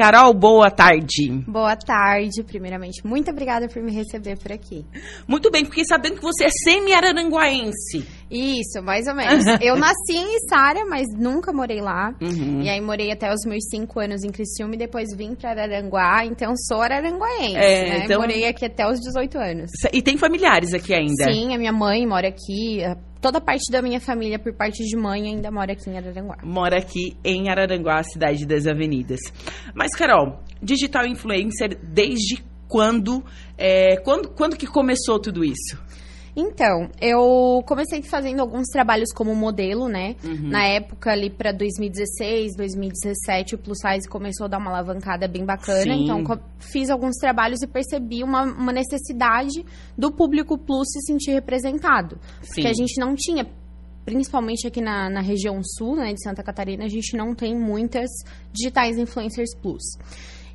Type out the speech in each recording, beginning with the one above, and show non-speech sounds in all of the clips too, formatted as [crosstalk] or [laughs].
Carol, boa tarde. Boa tarde, primeiramente. Muito obrigada por me receber por aqui. Muito bem, porque sabendo que você é semi-araranguaense. Isso, mais ou menos. [laughs] Eu nasci em Içara, mas nunca morei lá. Uhum. E aí morei até os meus cinco anos em Criciúma e depois vim para Araranguá, então sou araranguaense, É, né? então- Morei aqui até os 18 anos. E tem familiares aqui ainda? Sim, a minha mãe mora aqui, a- toda parte da minha família, por parte de mãe, ainda mora aqui em Araranguá. Mora aqui em Araranguá, a cidade das avenidas. Mas, Carol, digital influencer, desde quando, é, quando, quando que começou tudo isso? Então, eu comecei fazendo alguns trabalhos como modelo, né? Uhum. Na época ali para 2016, 2017, o plus size começou a dar uma alavancada bem bacana. Sim. Então, fiz alguns trabalhos e percebi uma, uma necessidade do público plus se sentir representado. Sim. Porque a gente não tinha, principalmente aqui na, na região sul, né, de Santa Catarina, a gente não tem muitas digitais influencers plus.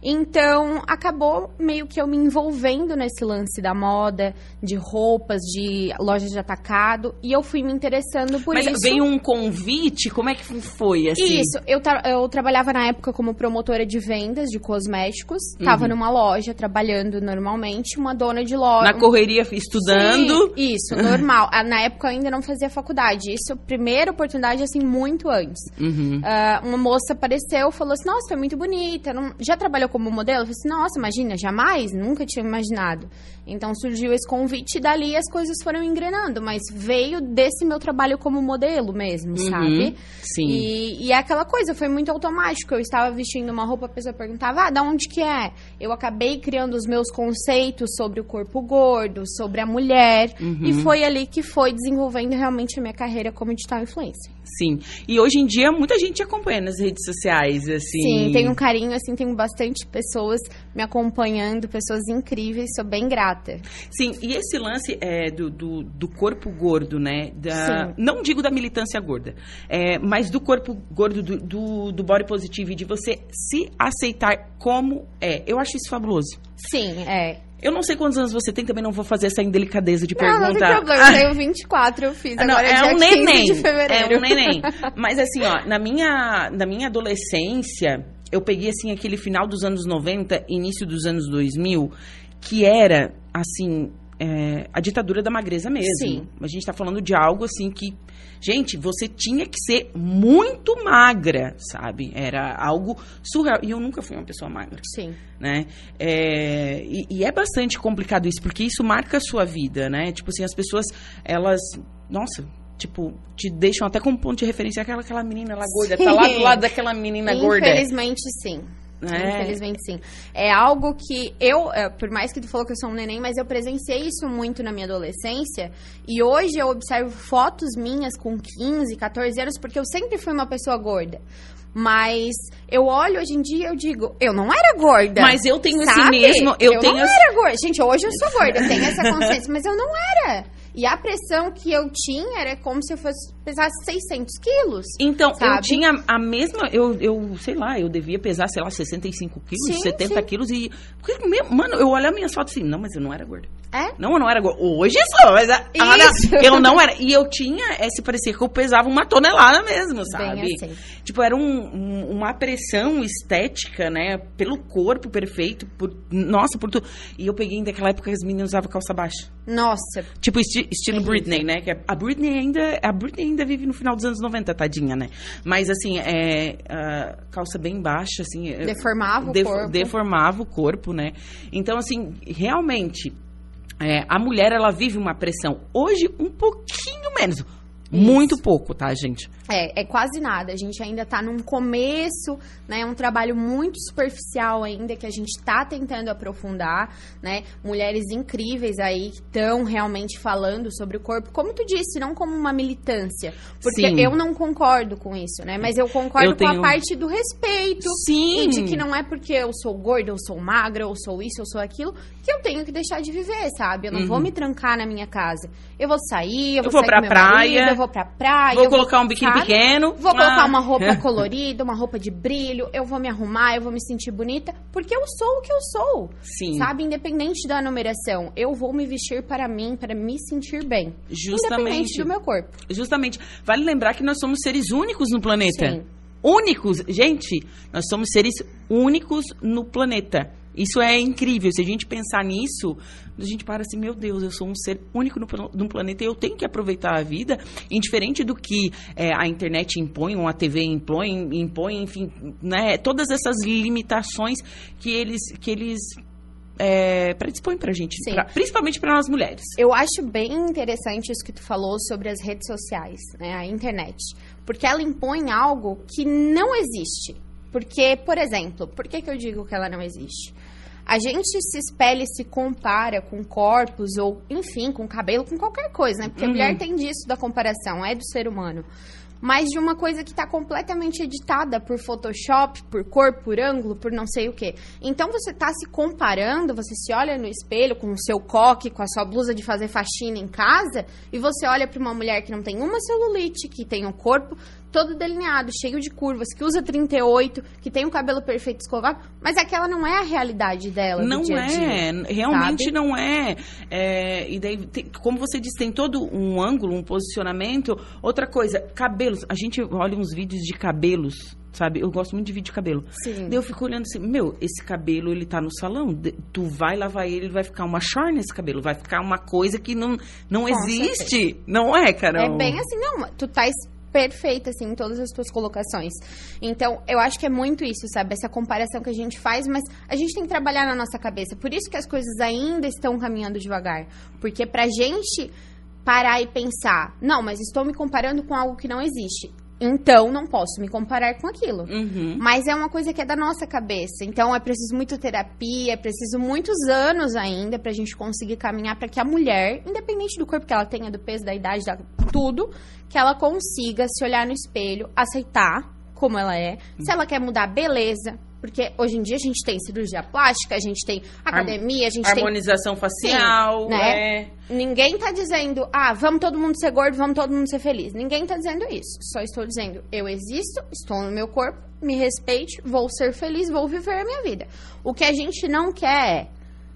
Então, acabou meio que eu me envolvendo nesse lance da moda, de roupas, de lojas de atacado, e eu fui me interessando por Mas isso. veio um convite? Como é que foi, assim? Isso, eu, tra- eu trabalhava na época como promotora de vendas de cosméticos, tava Uhum. numa loja trabalhando normalmente, uma dona de loja. Na correria, estudando? Sim, isso, [laughs] normal. Ah, Na época eu ainda não fazia faculdade. Isso, a primeira oportunidade, assim, muito antes. Uhum. Ah, uma moça apareceu, falou assim, nossa, foi muito bonita. Não... Já trabalhou como modelo? Eu falei assim, nossa, imagina, jamais, nunca tinha imaginado. Então surgiu esse convite e dali as coisas foram engrenando, mas veio desse meu trabalho como modelo mesmo, Uhum, sabe? Sim. E, e é aquela coisa, foi muito automático. Eu estava vestindo uma roupa, a pessoa perguntava, ah, da onde que é? Eu acabei criando os meus conceitos sobre o corpo gordo, sobre a mulher, Uhum. e foi ali que foi desenvolvendo realmente a minha carreira como digital influencer. Sim. E hoje em dia muita gente acompanha nas redes sociais, assim. Sim, tenho um carinho, assim, tenho bastante pessoas me acompanhando, pessoas incríveis, sou bem grata. Sim, e esse lance é, do, do, do corpo gordo, né? Da, Sim. não digo da militância gorda, é, mas do corpo gordo, do, do, do body positive, de você se aceitar como é. Eu acho isso fabuloso. Sim, é. Eu não sei quantos anos você tem, também não vou fazer essa indelicadeza de Não, não tem perguntar. problema, eu tenho 24, eu fiz Não, agora é dia um 15 neném. É um neném. [laughs] Mas assim, ó, na minha, na minha adolescência, eu peguei assim aquele final dos anos 90, início dos anos 2000, que era assim, é, a ditadura da magreza mesmo. Sim. A gente tá falando de algo assim que Gente, você tinha que ser muito magra, sabe? Era algo surreal. E eu nunca fui uma pessoa magra Sim. né? É, e, e é bastante complicado isso, porque isso marca a sua vida, né? Tipo assim, as pessoas, elas, nossa, tipo, te deixam até como ponto de referência aquela, aquela menina lá gorda, tá lá do lado daquela menina gorda. Infelizmente, sim. É. Infelizmente, sim. É algo que eu, é, por mais que tu falou que eu sou um neném, mas eu presenciei isso muito na minha adolescência. E hoje eu observo fotos minhas com 15, 14 anos, porque eu sempre fui uma pessoa gorda. Mas eu olho hoje em dia e eu digo, eu não era gorda. Mas eu tenho esse sabe? mesmo, eu, tenho não esse- era gorda. Gente, hoje eu sou gorda, eu tenho essa [laughs] consciência, mas eu não era. E a pressão que eu tinha era como se eu fosse pesar 600 quilos. Então, eu Sabe? tinha a mesma. Eu, eu, sei lá, eu devia pesar, sei lá, 65 quilos, Sim, 70 sim. quilos. E. porque, Mano, eu olhava minhas fotos assim, não, mas eu não era gorda. É? Não, eu não era gorda. Hoje sou, mas a, a- Isso. eu não era. E eu tinha, é, se parecia que eu pesava uma tonelada mesmo, sabe? Bem assim. Tipo, era um- um- uma pressão estética, né? Pelo corpo perfeito, por. Nossa, por tudo. E eu peguei daquela época que as meninas usavam calça baixa. Nossa, Tipo, estilo Terrível. Britney, né? Que a Britney ainda. A Britney ainda vive no final dos anos 90, tadinha, né? Mas assim, é. calça bem baixa, assim. é- deformava o defo- corpo. Deformava o corpo, né? Então, assim, realmente, é, a mulher, ela vive uma pressão. Hoje, um pouquinho menos. Muito pouco, tá, gente? É, é quase nada. A gente ainda tá num começo, né? É um trabalho muito superficial ainda que a gente tá tentando aprofundar, né? Mulheres incríveis aí que estão realmente falando sobre o corpo, como tu disse, não como uma militância. Porque Sim. eu não concordo com isso, né? Mas eu concordo Eu com tenho- a parte do respeito. Sim. E de que não é porque eu sou gorda, eu sou magra, eu sou isso, eu sou aquilo, que eu tenho que deixar de viver, sabe? Eu não vou me trancar na minha casa. Eu vou sair, eu vou, Uhum. vou sair pra com praia, marido, eu vou pra praia. Vou eu colocar um biquíni sabe? pequeno. Vou colocar Ah. uma roupa [laughs] colorida, uma roupa de brilho, eu vou me arrumar, eu vou me sentir bonita, porque eu sou o que eu sou. Sim. Sabe? Independente da numeração, eu vou me vestir para mim, para me sentir bem. Justamente. Independente do meu corpo. Justamente. Vale lembrar que nós somos seres únicos no planeta. Sim. únicos. Gente, nós somos seres únicos no planeta. Isso é incrível. Se a gente pensar nisso, a gente para assim, meu Deus, eu sou um ser único no, no planeta e eu tenho que aproveitar a vida, indiferente do que é, a internet impõe, ou a TV impõe, impõe, enfim, né, todas essas limitações que eles, que eles é, predispõem pra gente, pra, principalmente para nós mulheres. Eu acho bem interessante isso que tu falou sobre as redes sociais, né, a internet, porque ela impõe algo que não existe. Porque, por exemplo, por que, que eu digo que ela não existe? A gente se espelha e se compara com corpos ou, enfim, com cabelo, com qualquer coisa, né? Porque uhum. a mulher tem disso da comparação, é do ser humano mas de uma coisa que está completamente editada por Photoshop, por cor, por ângulo, por não sei o que. Então você está se comparando, você se olha no espelho com o seu coque, com a sua blusa de fazer faxina em casa, e você olha para uma mulher que não tem uma celulite, que tem um corpo todo delineado, cheio de curvas, que usa 38, que tem o um cabelo perfeito escovado, mas aquela não é a realidade dela. Não dia é, dia, realmente sabe? não é. é e daí, tem, como você disse, tem todo um ângulo, um posicionamento. Outra coisa, cabelos. A gente olha uns vídeos de cabelos sabe? Eu gosto muito de vídeo de cabelo. Sim. Daí eu fico olhando assim, meu, esse cabelo, ele tá no salão, tu vai lavar ele, ele vai ficar uma char nesse cabelo, vai ficar uma coisa que não, não existe. Certeza. Não é, Carol? É bem assim, não, tu tá perfeita, assim, em todas as tuas colocações. Então, eu acho que é muito isso, sabe? Essa comparação que a gente faz, mas a gente tem que trabalhar na nossa cabeça. Por isso que as coisas ainda estão caminhando devagar. Porque pra gente parar e pensar, não, mas estou me comparando com algo que não existe. Então, não posso me comparar com aquilo. Uhum. Mas é uma coisa que é da nossa cabeça. Então, é preciso muito terapia, é preciso muitos anos ainda pra gente conseguir caminhar para que a mulher, independente do corpo que ela tenha, do peso, da idade, da, tudo, que ela consiga se olhar no espelho, aceitar como ela é. Se ela quer mudar, beleza. Porque hoje em dia a gente tem cirurgia plástica, a gente tem academia, a gente Harmonização tem... facial, Sim, né? É... Ninguém tá dizendo, ah, vamos todo mundo ser gordo, vamos todo mundo ser feliz. Ninguém tá dizendo isso. Só estou dizendo, eu existo, estou no meu corpo, me respeite, vou ser feliz, vou viver a minha vida. O que a gente não quer é,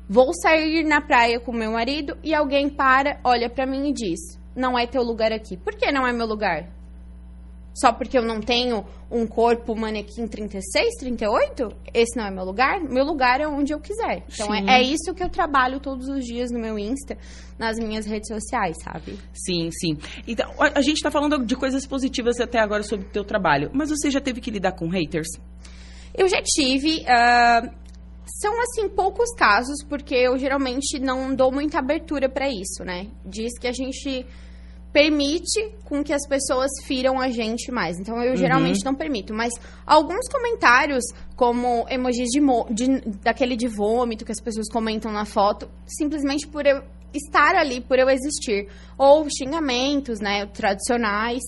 vou sair na praia com meu marido e alguém para, olha para mim e diz, não é teu lugar aqui. Por que não é meu lugar? Só porque eu não tenho um corpo manequim 36, 38? Esse não é meu lugar? Meu lugar é onde eu quiser. Então é, é, isso que eu trabalho todos os dias no meu Insta, nas minhas redes sociais, sabe? Sim, sim. Então, a, a gente tá falando de coisas positivas até agora sobre o teu trabalho, mas você já teve que lidar com haters? Eu já tive. Uh, são, assim, poucos casos, porque eu geralmente não dou muita abertura para isso, né? Diz que a gente permite com que as pessoas firam a gente mais. Então eu uhum. geralmente não permito, mas alguns comentários como emojis de, de, daquele de vômito que as pessoas comentam na foto, simplesmente por eu estar ali, por eu existir, ou xingamentos, né, tradicionais,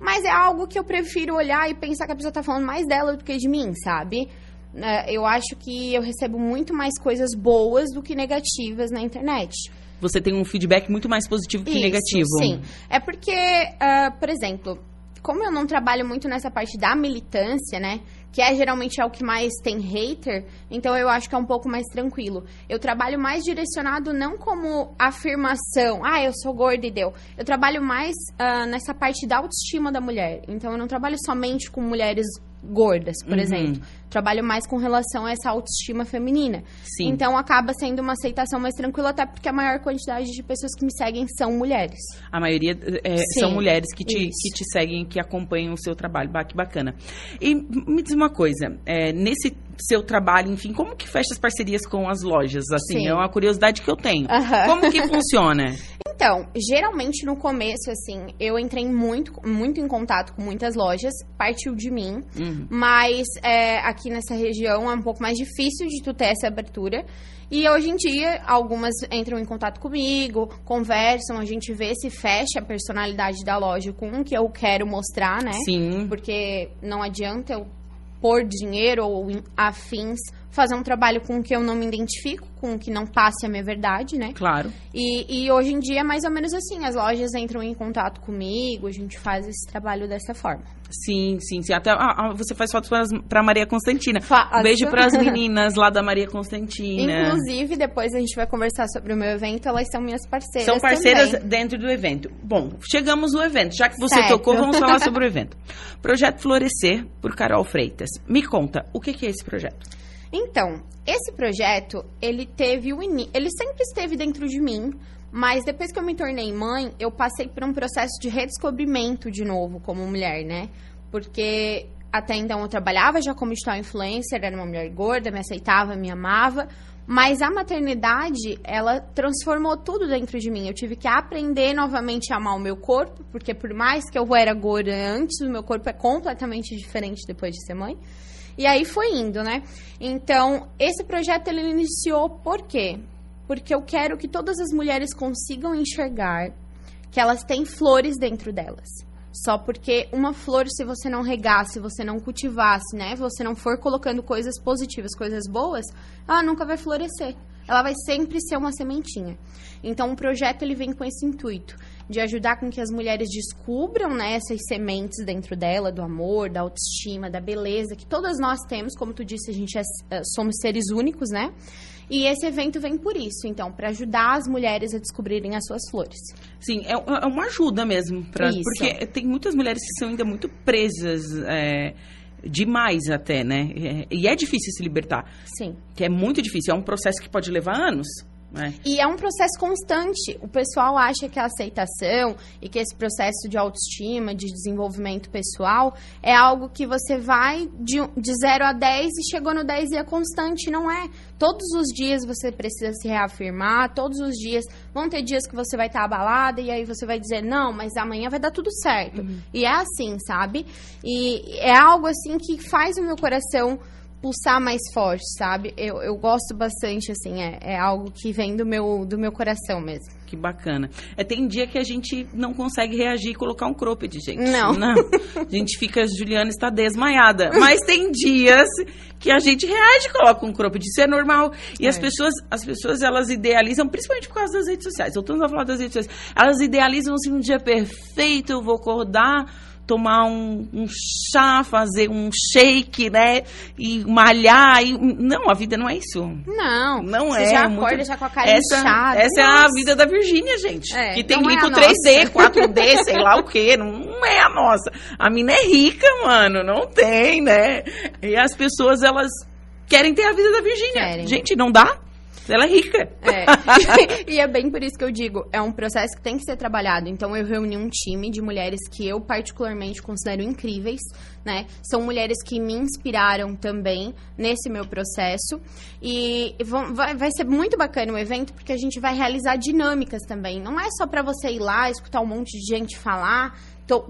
mas é algo que eu prefiro olhar e pensar que a pessoa tá falando mais dela do que de mim, sabe? É, eu acho que eu recebo muito mais coisas boas do que negativas na internet você tem um feedback muito mais positivo que Isso, negativo. Sim. É porque, uh, por exemplo, como eu não trabalho muito nessa parte da militância, né? Que é geralmente é o que mais tem hater, então eu acho que é um pouco mais tranquilo. Eu trabalho mais direcionado não como afirmação, ah, eu sou gorda e deu. Eu trabalho mais uh, nessa parte da autoestima da mulher. Então eu não trabalho somente com mulheres gordas, por uhum. exemplo. Trabalho mais com relação a essa autoestima feminina. Sim. Então acaba sendo uma aceitação mais tranquila, até porque a maior quantidade de pessoas que me seguem são mulheres. A maioria é, são mulheres que te, que te seguem, que acompanham o seu trabalho. Bah, que bacana. E me diz uma coisa, é, nesse seu trabalho, enfim, como que fecha as parcerias com as lojas? Assim, Sim. é uma curiosidade que eu tenho. Uhum. Como que [laughs] funciona? Então, geralmente no começo, assim, eu entrei muito, muito em contato com muitas lojas, partiu de mim, uhum. mas é, aqui nessa região é um pouco mais difícil de tu ter essa abertura. E hoje em dia, algumas entram em contato comigo, conversam, a gente vê se fecha a personalidade da loja com o que eu quero mostrar, né? Sim. Porque não adianta eu pôr dinheiro ou afins fazer um trabalho com o que eu não me identifico, com o que não passe a minha verdade, né? Claro. E, e hoje em dia é mais ou menos assim, as lojas entram em contato comigo, a gente faz esse trabalho dessa forma. Sim, sim, sim. Até ah, ah, você faz fotos para Maria Constantina. Faço. Um beijo [laughs] para as meninas lá da Maria Constantina. Inclusive, depois a gente vai conversar sobre o meu evento, elas são minhas parceiras. São parceiras também. dentro do evento. Bom, chegamos no evento. Já que você Certo. tocou, vamos [laughs] falar sobre o evento. Projeto Florescer, por Carol Freitas. Me conta, o que que é esse projeto? Então, esse projeto, ele teve o ini... ele sempre esteve dentro de mim, mas depois que eu me tornei mãe, eu passei por um processo de redescobrimento de novo como mulher, né? Porque até então eu trabalhava já como digital influencer, era uma mulher gorda, me aceitava, me amava, mas a maternidade, ela transformou tudo dentro de mim. Eu tive que aprender novamente a amar o meu corpo, porque por mais que eu era gorda antes, o meu corpo é completamente diferente depois de ser mãe. E aí foi indo, né? Então, esse projeto ele iniciou por quê? Porque eu quero que todas as mulheres consigam enxergar que elas têm flores dentro delas. Só porque uma flor, se você não regasse, se você não cultivasse, né? Você não for colocando coisas positivas, coisas boas, ela nunca vai florescer. Ela vai sempre ser uma sementinha. Então, o projeto ele vem com esse intuito de ajudar com que as mulheres descubram né, essas sementes dentro dela, do amor, da autoestima, da beleza, que todas nós temos, como tu disse, a gente é, é, somos seres únicos, né? E esse evento vem por isso, então, para ajudar as mulheres a descobrirem as suas flores. Sim, é, é uma ajuda mesmo. Pra, Isso. porque tem muitas mulheres que são ainda muito presas, é, demais até, né? É, E é difícil se libertar. Sim. Que é muito difícil. É um processo que pode levar anos. Né? E é um processo constante. O pessoal acha que a aceitação e que esse processo de autoestima, de desenvolvimento pessoal, é algo que você vai de, de 0 a 10 e chegou no 10 e é constante. Não é. Todos os dias você precisa se reafirmar, todos os dias. Vão ter dias que você vai estar abalada e aí você vai dizer, não, mas amanhã vai dar tudo certo. E é assim, sabe? E é algo assim que faz o meu coração pulsar mais forte, sabe? Eu, eu gosto bastante, assim, é, é algo que vem do meu, do meu coração mesmo. Que bacana. É, tem dia que a gente não consegue reagir e colocar um cropped, gente. Não. A gente fica, Juliana está desmaiada. [laughs] Mas tem dias que a gente reage e coloca um cropped. Isso é normal. E as É. pessoas, as pessoas, elas idealizam, principalmente por causa das redes sociais. Voltando a falar das redes sociais. Elas idealizam assim, um dia perfeito, eu vou acordar, tomar um, um chá, fazer um shake, né? E malhar. E... Não, a vida não é isso. Não, Não você é. já muito- acorda já com a cara essa, inchada. Essa é a Nossa. vida da Virgínia, gente. É, que tem é rico a 3D, nossa. 4D, sei lá o quê. Não é a nossa. A mina é rica, mano. Não tem, né? E as pessoas, elas querem ter a vida da Virgínia. Gente, não dá. Ela é rica. É. [laughs] e é bem por isso que eu digo, é um processo que tem que ser trabalhado. Então eu reuni um time de mulheres que eu particularmente considero incríveis, né? São mulheres que me inspiraram também nesse meu processo e vão- vai, vai ser muito bacana o evento porque a gente vai realizar dinâmicas também. Não é só pra você ir lá escutar um monte de gente falar,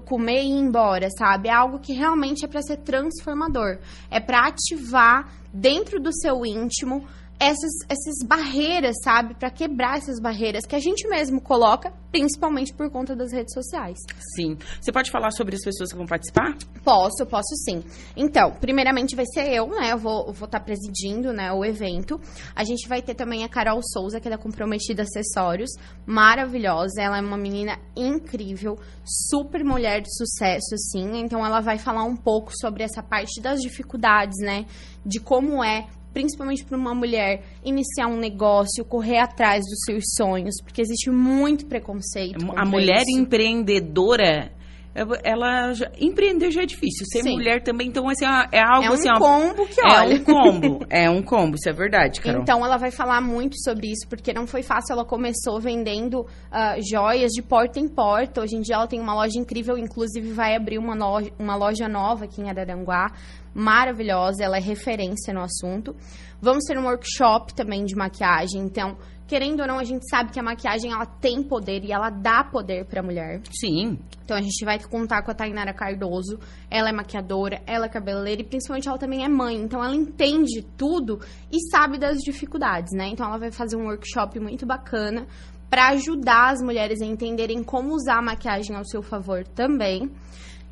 comer e ir embora, sabe? É algo que realmente é pra ser transformador. É pra ativar dentro do seu íntimo essas, essas barreiras, sabe? Pra quebrar essas barreiras que a gente mesmo coloca, principalmente por conta das redes sociais. Sim. Você pode falar sobre as pessoas que vão participar? Posso, posso sim. Então, primeiramente vai ser eu, né? Eu vou estar presidindo né, o evento. A gente vai ter também a Carol Souza, que é da Comprometida Acessórios. Maravilhosa. Ela é uma menina incrível, super mulher de sucesso, assim. Então, ela vai falar um pouco sobre essa parte das dificuldades, né? De como é principalmente para uma mulher iniciar um negócio, correr atrás dos seus sonhos, porque existe muito preconceito. A contra mulher isso. empreendedora, ela já, empreender já é difícil. Ser Sim. mulher também, então assim, é algo é um assim, ó, combo que é olha. um combo. É um combo, isso é verdade, Carol. Então, ela vai falar muito sobre isso, porque não foi fácil. Ela começou vendendo ah, joias de porta em porta. Hoje em dia, ela tem uma loja incrível, inclusive vai abrir uma loja, uma loja nova aqui em Araranguá. Maravilhosa, ela é referência no assunto. Vamos ter um workshop também de maquiagem. Então, querendo ou não, a gente sabe que a maquiagem ela tem poder e ela dá poder para a mulher. Sim, Então a gente vai contar com a Tainara Cardoso. Ela é maquiadora, ela é cabeleireira e principalmente ela também é mãe. Então ela entende tudo e sabe das dificuldades, né? Então ela vai fazer um workshop muito bacana para ajudar as mulheres a entenderem como usar a maquiagem ao seu favor também.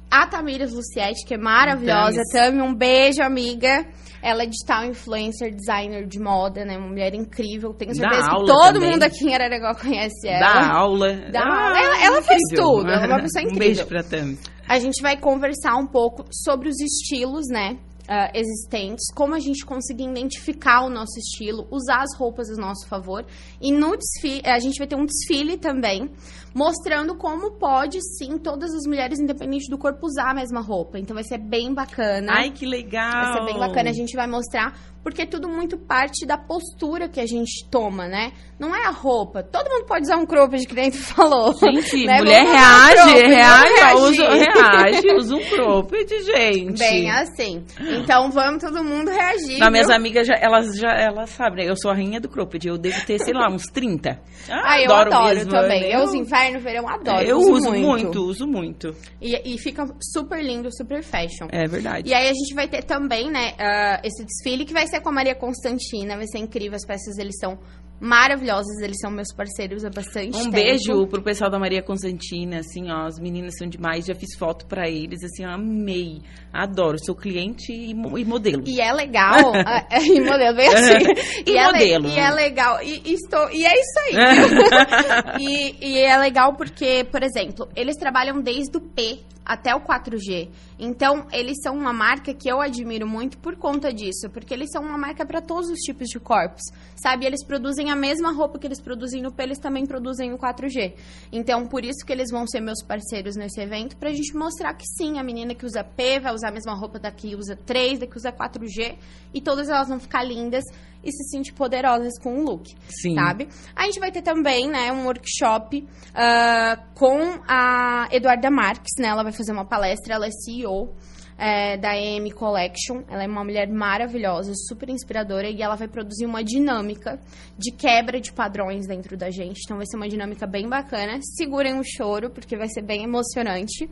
A Tamires Lucietti, que é maravilhosa. Tami, um beijo, amiga. Ela é digital influencer, designer de moda, né? Uma mulher incrível. Tenho certeza que todo também. mundo aqui em Araraguá conhece ela. Dá aula. Dá Ah, aula. Ela- ela faz tudo, ela é uma pessoa [laughs] Um incrível. beijo pra Tami. A gente vai conversar um pouco sobre os estilos, né? Ah, existentes, como a gente conseguir identificar o nosso estilo, usar as roupas a nosso favor. E no desfile, a gente vai ter um desfile também, mostrando como pode, sim, todas as mulheres, independente do corpo, usar a mesma roupa. Então vai ser bem bacana. Ai, que legal. Vai ser bem bacana, a gente vai mostrar, porque é tudo muito parte da postura que a gente toma, né? Não é a roupa. Todo mundo pode usar um cropped, que nem tu falou. Gente, né? mulher usar um reage, cropped, reage, usa, reage, [laughs] usa um cropped, gente. Bem assim. Então vamos todo mundo reagir. Não, minhas amigas, já, elas já elas sabem, né? Eu sou a rainha do cropped. Eu devo ter, sei lá, uns 30. Ah, eu adoro mesmo, também. né? Eu uso inverno, verão, adoro. Eu uso, uso muito. muito, uso muito. E, e fica super lindo, super fashion. É verdade. E aí a gente vai ter também, né, ah, esse desfile que vai ser com a Maria Constantina, vai ser incrível, as peças eles são maravilhosas, eles são meus parceiros há bastante Um tempo. beijo pro pessoal da Maria Constantina, assim, ó, as meninas são demais, já fiz foto pra eles, assim, ó, amei, adoro, sou cliente e, e modelo. E é legal, [laughs] ah, e modelo bem assim. [laughs] E é le- modelo. e é legal, e, e estou, e é isso aí. [laughs] e, e é legal porque, por exemplo, eles trabalham desde o P até o 4G. Então, eles são uma marca que eu admiro muito por conta disso, porque eles são uma marca para todos os tipos de corpos, sabe? Eles produzem a mesma roupa que eles produzem no P, eles também produzem no 4G. Então, por isso que eles vão ser meus parceiros nesse evento, pra gente mostrar que sim, a menina que usa P vai usar a mesma roupa da que usa 3, da que usa 4G, e todas elas vão ficar lindas e se sentir poderosas com o look Sim. sabe? A gente vai ter também, né, um workshop ah, com a Eduarda Marques, né? Ela vai fazer uma palestra, ela é CEO CEO é, da EM Collection. Ela é uma mulher maravilhosa, super inspiradora e ela vai produzir uma dinâmica de quebra de padrões dentro da gente. Então vai ser uma dinâmica bem bacana. Segurem o choro, porque vai ser bem emocionante.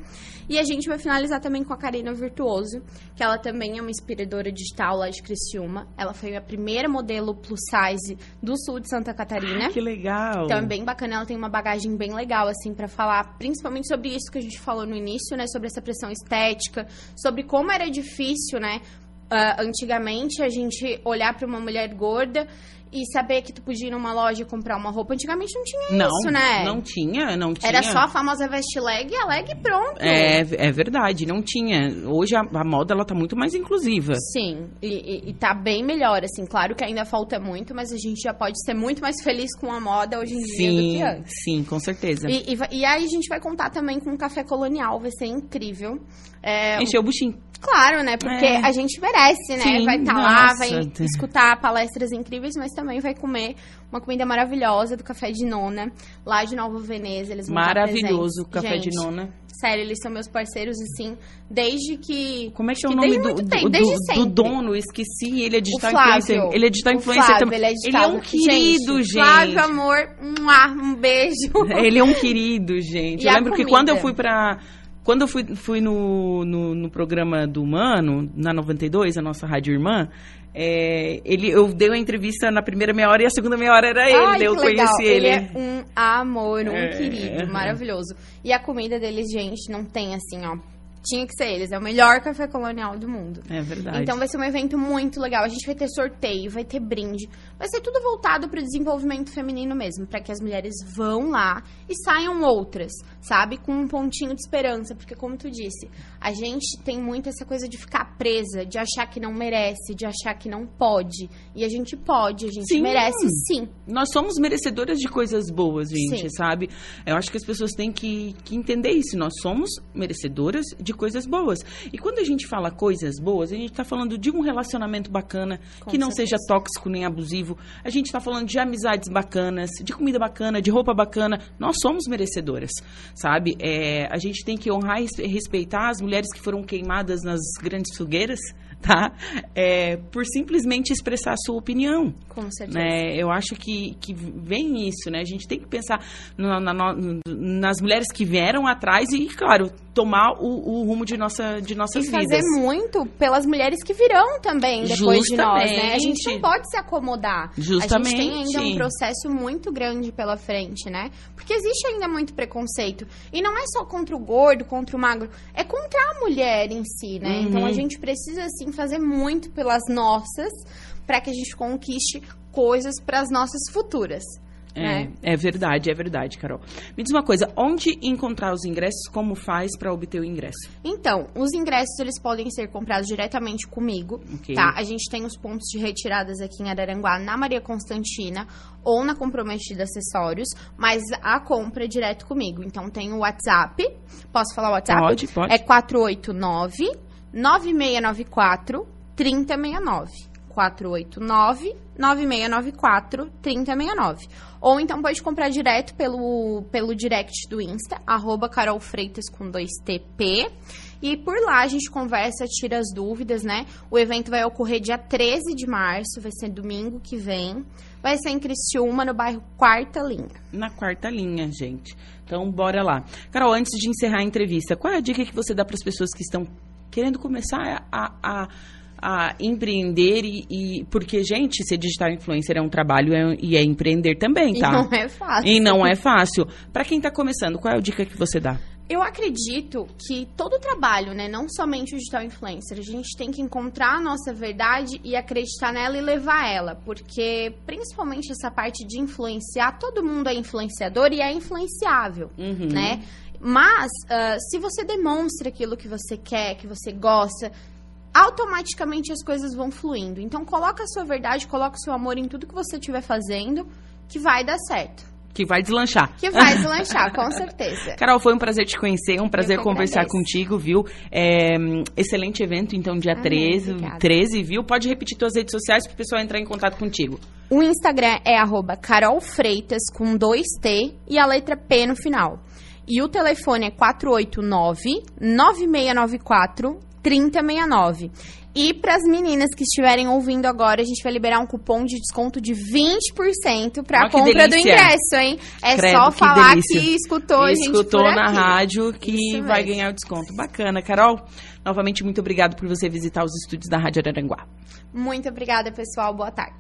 E a gente vai finalizar também com a Karina Virtuoso, que ela também é uma inspiradora digital lá de Criciúma. Ela foi a primeira modelo plus size do sul de Santa Catarina. Que legal. Então é bem bacana, ela tem uma bagagem bem legal, assim, pra falar, principalmente sobre isso que a gente falou no início, né? Sobre essa pressão estética, sobre como era difícil, né? ah, antigamente a gente olhar pra uma mulher gorda e saber que tu podia ir numa loja e comprar uma roupa. Antigamente não tinha não, isso, né? Não tinha, não tinha. Era só a famosa veste leg e a leg pronto. É, é verdade, não tinha. Hoje a, a moda ela tá muito mais inclusiva. Sim, e, e, e tá bem melhor, assim. Claro que ainda falta muito, mas a gente já pode ser muito mais feliz com a moda hoje em dia do Sim, que antes. sim, com certeza. E, e, aí a gente vai contar também com um café colonial, vai ser incrível. É, Encheu o buchinho. claro, né? Porque É. a gente merece, né? Sim, vai estar lá, nossa. vai escutar palestras incríveis, mas também vai comer uma comida maravilhosa do Café de Nona, lá de Nova Veneza. Eles vão Maravilhoso o café Gente, de nona. Sério, eles são meus parceiros, assim, desde que... Como é que é o que nome do, do, tempo, do- do dono? Esqueci. Ele é digital Flávio. influencer. Ele é digital influencer Flávio, também. ele é digital. um querido, gente. Flávio, amor, um, ar, um beijo. Ele é um querido, gente. [laughs] E eu lembro que comida? quando eu fui pra. Quando eu fui, fui no, no, no programa do Mano, na 92, a nossa rádio irmã, é, ele, eu dei uma entrevista na primeira meia hora e a segunda meia hora era ele, Ai, eu legal. conheci ele. é um amor, um É. querido, maravilhoso. E a comida deles, gente, não tem assim, ó. Tinha que ser eles, é o melhor café colonial do mundo. É verdade. Então vai ser um evento muito legal. A gente vai ter sorteio, vai ter brinde. Vai ser tudo voltado para o desenvolvimento feminino mesmo, para que as mulheres vão lá e saiam outras, sabe? Com um pontinho de esperança, porque como tu disse, a gente tem muito essa coisa de ficar presa, de achar que não merece, de achar que não pode. E a gente pode, a gente Sim. merece sim. Nós somos merecedoras de coisas boas, gente, Sim. sabe? Eu acho que as pessoas têm que, que entender isso. Nós somos merecedoras de coisas boas. E quando a gente fala coisas boas, a gente tá falando de um relacionamento bacana, Com que não certeza. seja tóxico nem abusivo. A gente tá falando de amizades bacanas, de comida bacana, de roupa bacana. Nós somos merecedoras, sabe? É, a gente tem que honrar e res- respeitar as mulheres que foram queimadas nas grandes fogueiras, [laughs] tá? É, por simplesmente expressar a sua opinião Com certeza. né? Eu acho que, que vem isso, né? A gente tem que pensar na- nas mulheres que vieram atrás e, claro, tomar o, o rumo de, nossa, de nossas e fazer vidas. muito pelas mulheres que virão também depois de nós, né? A gente não Justamente. pode se acomodar. A Justamente. gente tem ainda um processo muito grande pela frente, né? Porque existe ainda muito preconceito. E não é só contra o gordo, contra o magro, é contra a mulher em si, né? Então Uhum. a gente precisa, assim, fazer muito pelas nossas para que a gente conquiste coisas para as nossas futuras. É, né? é verdade, é verdade, Carol. Me diz uma coisa, onde encontrar os ingressos? Como faz para obter o ingresso? Então, os ingressos eles podem ser comprados diretamente comigo, Ok. tá? A gente tem os pontos de retiradas aqui em Araranguá, na Maria Constantina ou na Comprometida Acessórios, mas a compra é direto comigo. Então, tem o WhatsApp. Posso falar o WhatsApp? Pode, pode. É 489 9694 3069. 489 9694 3069. Ou então pode comprar direto pelo, pelo direct do Insta, arroba Carol Freitas com 2TP. E por lá a gente conversa, tira as dúvidas, né? O evento vai ocorrer dia 13 de março, vai ser domingo que vem. Vai ser em Criciúma, no bairro Quarta Linha. Na quarta linha, gente. Então, bora lá. Carol, antes de encerrar a entrevista, qual é a dica que você dá para as pessoas que estão querendo começar a, a, a empreender? E, e- Porque, gente, ser digital influencer é um trabalho é- e é empreender também, tá? E não é fácil. E não é fácil. Para quem tá começando, qual é a dica que você dá? Eu acredito que todo trabalho, né, não somente o digital influencer, a gente tem que encontrar a nossa verdade e acreditar nela e levar ela, porque principalmente essa parte de influenciar, todo mundo é influenciador e é influenciável, Uhum. né? Mas ah, se você demonstra aquilo que você quer, que você gosta, automaticamente as coisas vão fluindo. Então coloca a sua verdade, coloca o seu amor em tudo que você estiver fazendo, que vai dar certo. Que vai deslanchar. Que vai [laughs] deslanchar, com certeza. Carol, foi um prazer te conhecer, um prazer conversar agradeço. contigo, viu? É, excelente evento, então, dia Amém, 13, obrigada. 13, viu? Pode repetir tuas redes sociais para o pessoal entrar em contato contigo. O Instagram é arroba Carol Freitas com dois T e a letra P no final. E o telefone é 489-9694 3069. E para as meninas que estiverem ouvindo agora, a gente vai liberar um cupom de desconto de 20% para a compra do delícia. ingresso, hein? É Credo, só que falar delícia. que escutou a gente Escutou na aqui. rádio que vai ganhar o desconto. Bacana, Carol. Novamente, muito obrigado por você visitar os estúdios da Rádio Araranguá. Muito obrigada, pessoal. Boa tarde.